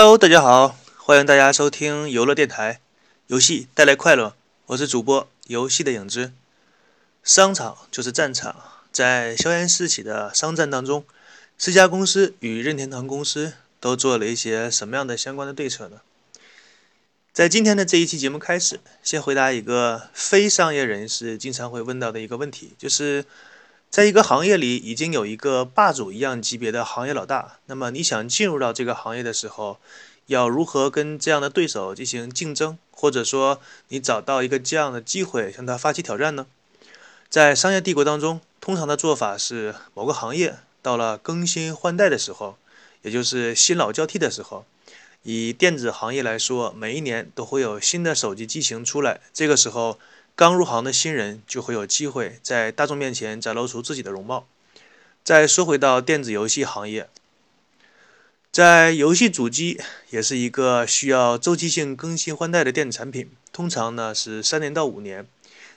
Hello，大家好，欢迎大家收听游乐电台，游戏带来快乐，我是主播游戏的影子。商场就是战场，在硝烟四起的商战当中，四家公司与任天堂公司都做了一些什么样的相关的对策呢？在今天的这一期节目开始，先回答一个非商业人士经常会问到的一个问题，就是。在一个行业里，已经有一个霸主一样级别的行业老大。那么，你想进入到这个行业的时候，要如何跟这样的对手进行竞争？或者说，你找到一个这样的机会向他发起挑战呢？在商业帝国当中，通常的做法是，某个行业到了更新换代的时候，也就是新老交替的时候，以电子行业来说，每一年都会有新的手机机型出来。这个时候，刚入行的新人就会有机会在大众面前展露出自己的容貌。再说回到电子游戏行业，在游戏主机也是一个需要周期性更新换代的电子产品，通常呢是三年到五年。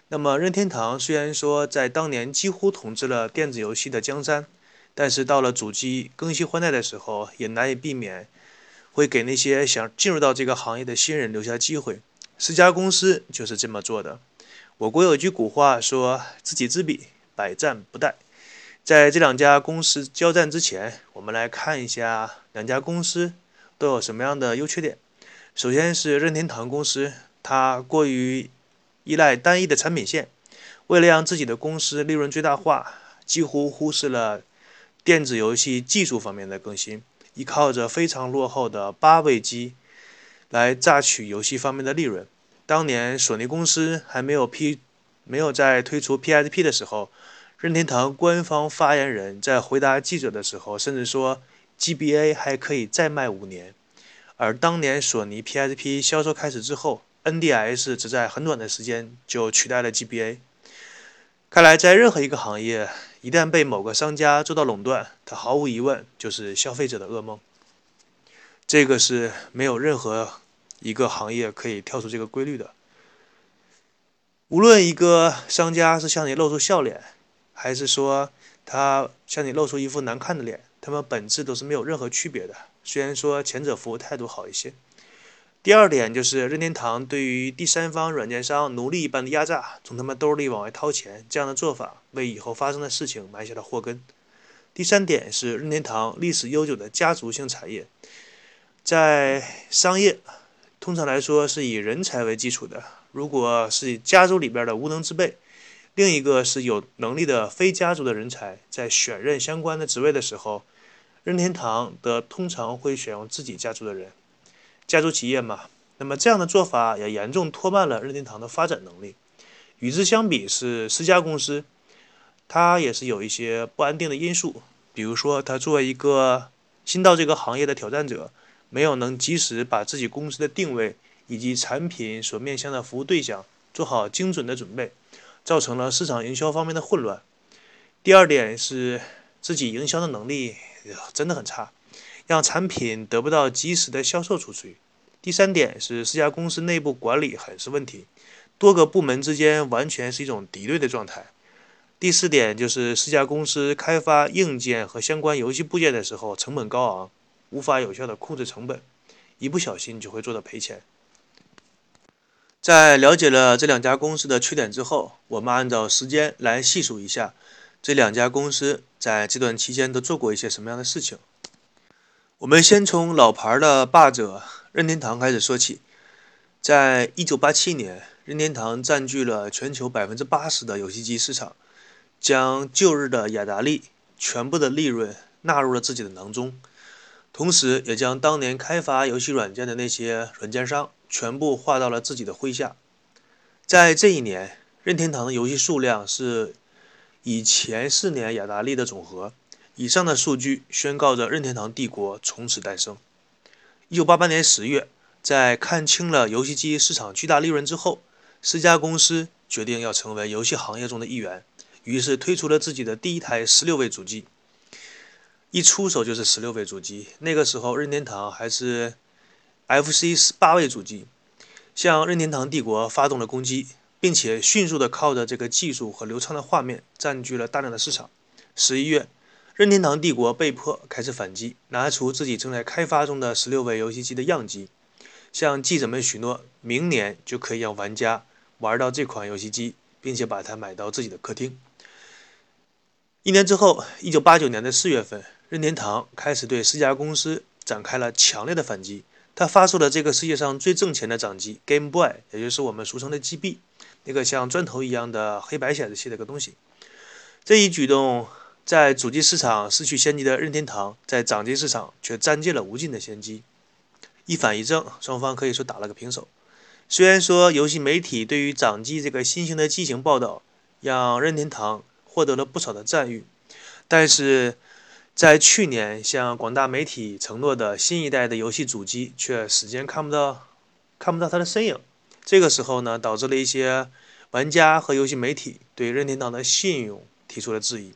那么任天堂虽然说在当年几乎统治了电子游戏的江山，但是到了主机更新换代的时候，也难以避免会给那些想进入到这个行业的新人留下机会。十家公司就是这么做的。我国有句古话说：“知己知彼，百战不殆。”在这两家公司交战之前，我们来看一下两家公司都有什么样的优缺点。首先是任天堂公司，它过于依赖单一的产品线，为了让自己的公司利润最大化，几乎忽视了电子游戏技术方面的更新，依靠着非常落后的八位机来榨取游戏方面的利润。当年索尼公司还没有 P，没有在推出 PSP 的时候，任天堂官方发言人在回答记者的时候，甚至说 GBA 还可以再卖五年。而当年索尼 PSP 销售开始之后，NDS 只在很短的时间就取代了 GBA。看来，在任何一个行业，一旦被某个商家做到垄断，它毫无疑问就是消费者的噩梦。这个是没有任何。一个行业可以跳出这个规律的，无论一个商家是向你露出笑脸，还是说他向你露出一副难看的脸，他们本质都是没有任何区别的。虽然说前者服务态度好一些。第二点就是任天堂对于第三方软件商奴隶一般的压榨，从他们兜里往外掏钱，这样的做法为以后发生的事情埋下了祸根。第三点是任天堂历史悠久的家族性产业，在商业。通常来说是以人才为基础的，如果是家族里边的无能之辈，另一个是有能力的非家族的人才，在选任相关的职位的时候，任天堂的通常会选用自己家族的人，家族企业嘛。那么这样的做法也严重拖慢了任天堂的发展能力。与之相比，是私家公司，它也是有一些不安定的因素，比如说它作为一个新到这个行业的挑战者。没有能及时把自己公司的定位以及产品所面向的服务对象做好精准的准备，造成了市场营销方面的混乱。第二点是自己营销的能力真的很差，让产品得不到及时的销售出去。第三点是四家公司内部管理很是问题，多个部门之间完全是一种敌对的状态。第四点就是四家公司开发硬件和相关游戏部件的时候成本高昂。无法有效的控制成本，一不小心就会做到赔钱。在了解了这两家公司的缺点之后，我们按照时间来细数一下这两家公司在这段期间都做过一些什么样的事情。我们先从老牌的霸者任天堂开始说起。在一九八七年，任天堂占据了全球百分之八十的游戏机市场，将旧日的雅达利全部的利润纳入了自己的囊中。同时，也将当年开发游戏软件的那些软件商全部划到了自己的麾下。在这一年，任天堂的游戏数量是以前四年雅达利的总和。以上的数据宣告着任天堂帝国从此诞生。一九八八年十月，在看清了游戏机市场巨大利润之后，四家公司决定要成为游戏行业中的一员，于是推出了自己的第一台十六位主机。一出手就是十六位主机，那个时候任天堂还是 FC 十八位主机，向任天堂帝国发动了攻击，并且迅速的靠着这个技术和流畅的画面占据了大量的市场。十一月，任天堂帝国被迫开始反击，拿出自己正在开发中的十六位游戏机的样机，向记者们许诺，明年就可以让玩家玩到这款游戏机，并且把它买到自己的客厅。一年之后，一九八九年的四月份，任天堂开始对四家公司展开了强烈的反击。他发售了这个世界上最挣钱的掌机 Game Boy，也就是我们俗称的 GB，那个像砖头一样的黑白显示器的个东西。这一举动在主机市场失去先机的任天堂，在掌机市场却占尽了无尽的先机。一反一正，双方可以说打了个平手。虽然说游戏媒体对于掌机这个新型的机型报道，让任天堂获得了不少的赞誉，但是。在去年向广大媒体承诺的新一代的游戏主机，却始终看不到看不到它的身影。这个时候呢，导致了一些玩家和游戏媒体对任天堂的信用提出了质疑。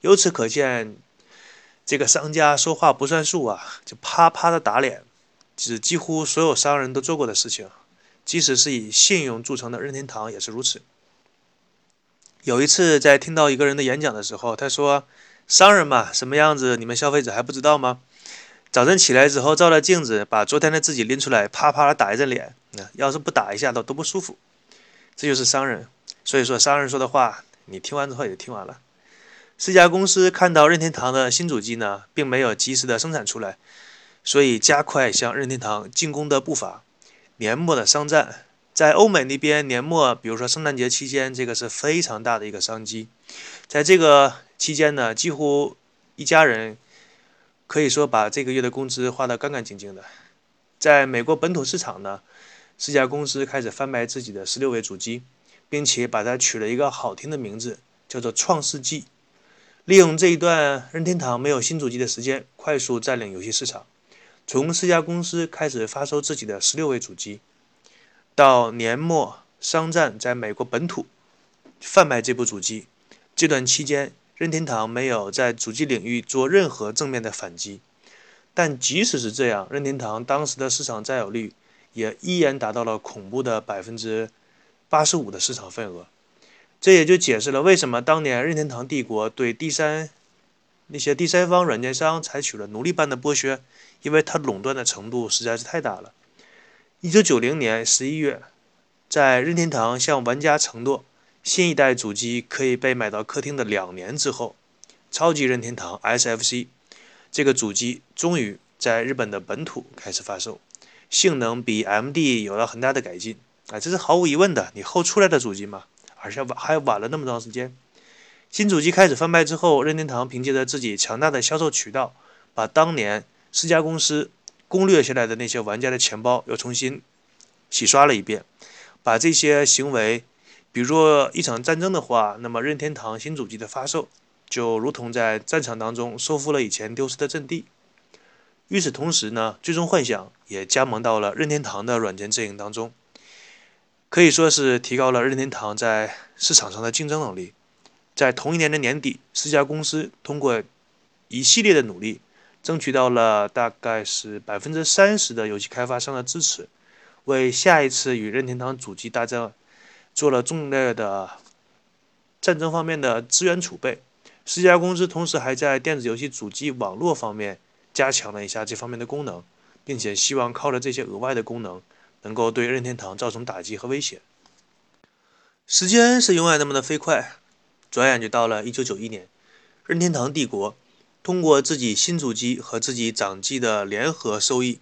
由此可见，这个商家说话不算数啊，就啪啪的打脸，是几乎所有商人都做过的事情。即使是以信用著称的任天堂也是如此。有一次在听到一个人的演讲的时候，他说。商人嘛，什么样子？你们消费者还不知道吗？早晨起来之后，照了镜子，把昨天的自己拎出来，啪啪的打一阵脸。那要是不打一下，都都不舒服。这就是商人。所以说，商人说的话，你听完之后也就听完了。四家公司看到任天堂的新主机呢，并没有及时的生产出来，所以加快向任天堂进攻的步伐。年末的商战，在欧美那边，年末，比如说圣诞节期间，这个是非常大的一个商机。在这个。期间呢，几乎一家人可以说把这个月的工资花得干干净净的。在美国本土市场呢，四家公司开始贩卖自己的十六位主机，并且把它取了一个好听的名字，叫做“创世纪”。利用这一段任天堂没有新主机的时间，快速占领游戏市场。从四家公司开始发售自己的十六位主机，到年末商战在美国本土贩卖这部主机，这段期间。任天堂没有在主机领域做任何正面的反击，但即使是这样，任天堂当时的市场占有率也依然达到了恐怖的百分之八十五的市场份额。这也就解释了为什么当年任天堂帝国对第三那些第三方软件商采取了奴隶般的剥削，因为它垄断的程度实在是太大了。一九九零年十一月，在任天堂向玩家承诺。新一代主机可以被买到客厅的两年之后，超级任天堂 SFC 这个主机终于在日本的本土开始发售，性能比 MD 有了很大的改进啊，这是毫无疑问的。你后出来的主机嘛，而且晚还晚了那么长时间。新主机开始贩卖之后，任天堂凭借着自己强大的销售渠道，把当年四家公司攻略下来的那些玩家的钱包又重新洗刷了一遍，把这些行为。比如说一场战争的话，那么任天堂新主机的发售就如同在战场当中收复了以前丢失的阵地。与此同时呢，最终幻想也加盟到了任天堂的软件阵营当中，可以说是提高了任天堂在市场上的竞争能力。在同一年的年底，四家公司通过一系列的努力，争取到了大概是百分之三十的游戏开发商的支持，为下一次与任天堂主机大战。做了重大的战争方面的资源储备，世嘉公司同时还在电子游戏主机网络方面加强了一下这方面的功能，并且希望靠着这些额外的功能，能够对任天堂造成打击和威胁。时间是永远那么的飞快，转眼就到了1991年，任天堂帝国通过自己新主机和自己掌机的联合收益，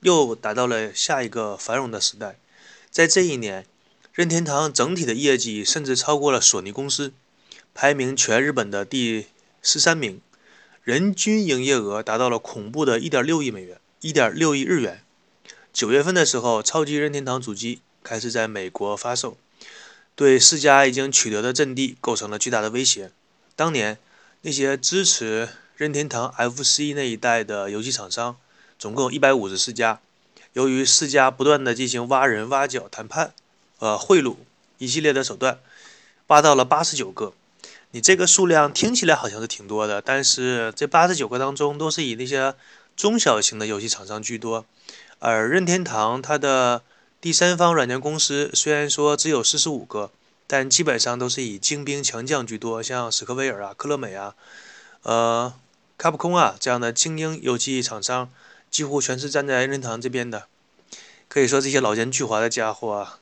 又达到了下一个繁荣的时代。在这一年。任天堂整体的业绩甚至超过了索尼公司，排名全日本的第十三名，人均营业额达到了恐怖的1.6亿美元，1.6亿日元。九月份的时候，超级任天堂主机开始在美国发售，对世嘉已经取得的阵地构成了巨大的威胁。当年那些支持任天堂 FC 那一代的游戏厂商，总共一百五十四家，由于世嘉不断的进行挖人挖角谈判。呃，贿赂一系列的手段，挖到了八十九个。你这个数量听起来好像是挺多的，但是这八十九个当中都是以那些中小型的游戏厂商居多。而任天堂它的第三方软件公司虽然说只有四十五个，但基本上都是以精兵强将居多，像史克威尔啊、科乐美啊、呃，卡普空啊这样的精英游戏厂商，几乎全是站在任天堂这边的。可以说这些老奸巨猾的家伙啊，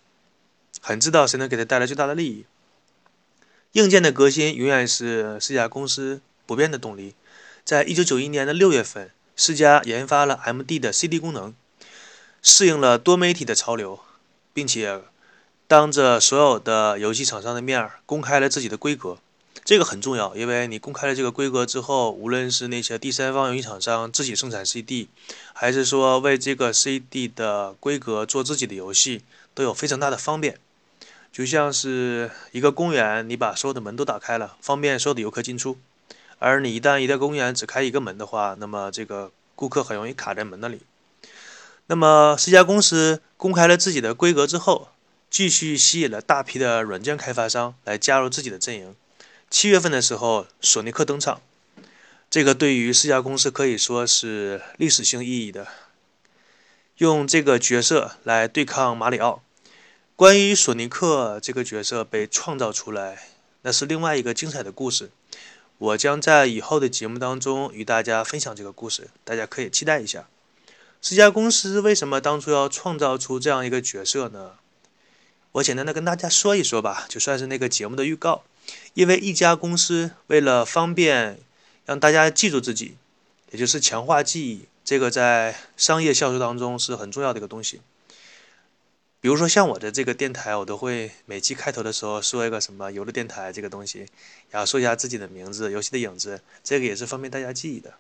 很知道谁能给他带来最大的利益。硬件的革新永远是世嘉公司不变的动力。在一九九一年的六月份，世嘉研发了 MD 的 CD 功能，适应了多媒体的潮流，并且当着所有的游戏厂商的面公开了自己的规格。这个很重要，因为你公开了这个规格之后，无论是那些第三方游戏厂商自己生产 CD，还是说为这个 CD 的规格做自己的游戏，都有非常大的方便。就像是一个公园，你把所有的门都打开了，方便所有的游客进出。而你一旦一个公园只开一个门的话，那么这个顾客很容易卡在门那里。那么，世嘉公司公开了自己的规格之后，继续吸引了大批的软件开发商来加入自己的阵营。七月份的时候，索尼克登场，这个对于世嘉公司可以说是历史性意义的，用这个角色来对抗马里奥。关于索尼克这个角色被创造出来，那是另外一个精彩的故事。我将在以后的节目当中与大家分享这个故事，大家可以期待一下。这家公司为什么当初要创造出这样一个角色呢？我简单的跟大家说一说吧，就算是那个节目的预告。因为一家公司为了方便让大家记住自己，也就是强化记忆，这个在商业销售当中是很重要的一个东西。比如说像我的这个电台，我都会每期开头的时候说一个什么“游乐电台”这个东西，然后说一下自己的名字、游戏的影子，这个也是方便大家记忆的。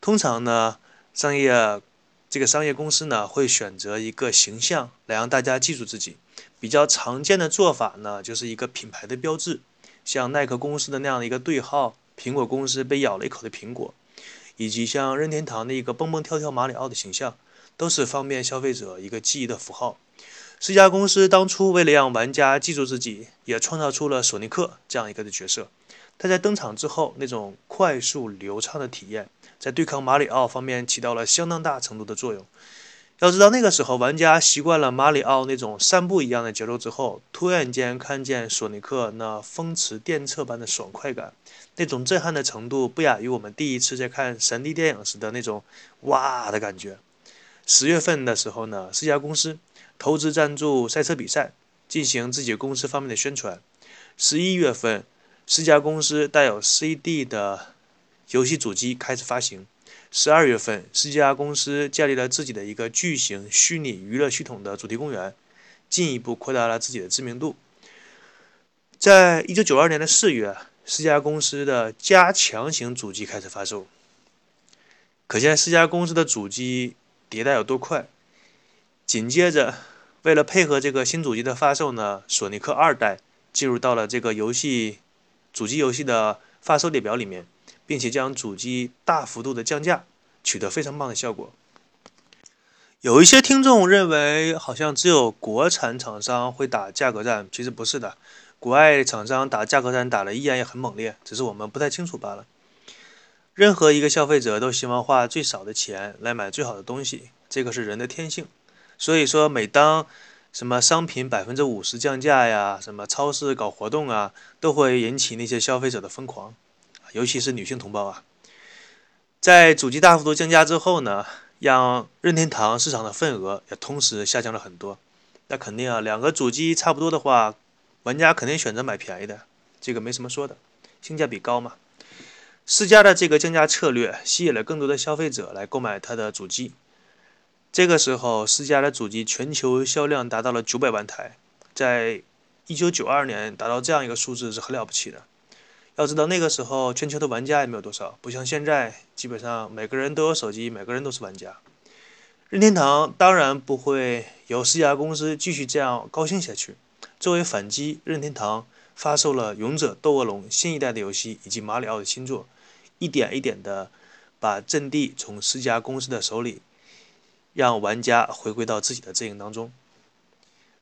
通常呢，商业这个商业公司呢会选择一个形象来让大家记住自己。比较常见的做法呢，就是一个品牌的标志。像耐克公司的那样的一个对号，苹果公司被咬了一口的苹果，以及像任天堂的一个蹦蹦跳跳马里奥的形象，都是方便消费者一个记忆的符号。世嘉公司当初为了让玩家记住自己，也创造出了索尼克这样一个的角色。他在登场之后，那种快速流畅的体验，在对抗马里奥方面起到了相当大程度的作用。要知道，那个时候玩家习惯了马里奥那种散步一样的节奏之后，突然间看见索尼克那风驰电掣般的爽快感，那种震撼的程度不亚于我们第一次在看神 D 电影时的那种哇的感觉。十月份的时候呢，四家公司投资赞助赛车比赛，进行自己公司方面的宣传。十一月份，四家公司带有 CD 的游戏主机开始发行。十二月份，四家公司建立了自己的一个巨型虚拟娱乐系统的主题公园，进一步扩大了自己的知名度。在一九九二年的四月，四家公司的加强型主机开始发售。可见四家公司的主机迭代有多快。紧接着，为了配合这个新主机的发售呢，索尼克二代进入到了这个游戏主机游戏的发售列表里面。并且将主机大幅度的降价，取得非常棒的效果。有一些听众认为，好像只有国产厂商会打价格战，其实不是的，国外厂商打价格战打的依然也很猛烈，只是我们不太清楚罢了。任何一个消费者都希望花最少的钱来买最好的东西，这个是人的天性。所以说，每当什么商品百分之五十降价呀，什么超市搞活动啊，都会引起那些消费者的疯狂。尤其是女性同胞啊，在主机大幅度降价之后呢，让任天堂市场的份额也同时下降了很多。那肯定啊，两个主机差不多的话，玩家肯定选择买便宜的，这个没什么说的，性价比高嘛。世嘉的这个降价策略吸引了更多的消费者来购买它的主机。这个时候，世嘉的主机全球销量达到了九百万台，在一九九二年达到这样一个数字是很了不起的。要知道那个时候全球的玩家也没有多少，不像现在，基本上每个人都有手机，每个人都是玩家。任天堂当然不会由世嘉公司继续这样高兴下去。作为反击，任天堂发售了《勇者斗恶龙》新一代的游戏以及马里奥的新作，一点一点的把阵地从世家公司的手里，让玩家回归到自己的阵营当中。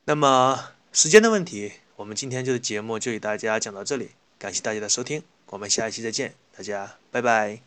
那么时间的问题，我们今天这个节目就给大家讲到这里。感谢大家的收听，我们下一期再见，大家拜拜。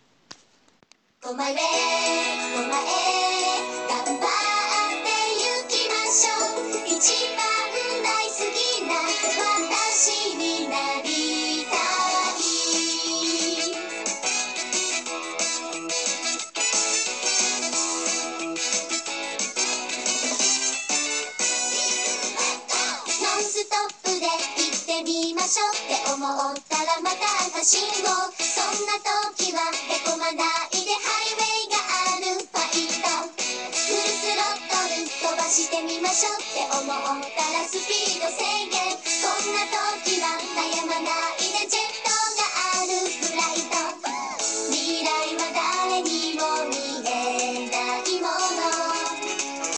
行ってみましょう。って思ったらまた赤信号そんな時はへこまないでハイウェイがある。ファイトフルスロットル飛ばしてみましょう。って思ったらスピード制限。そんな時は悩まないでジェットがある。フライト。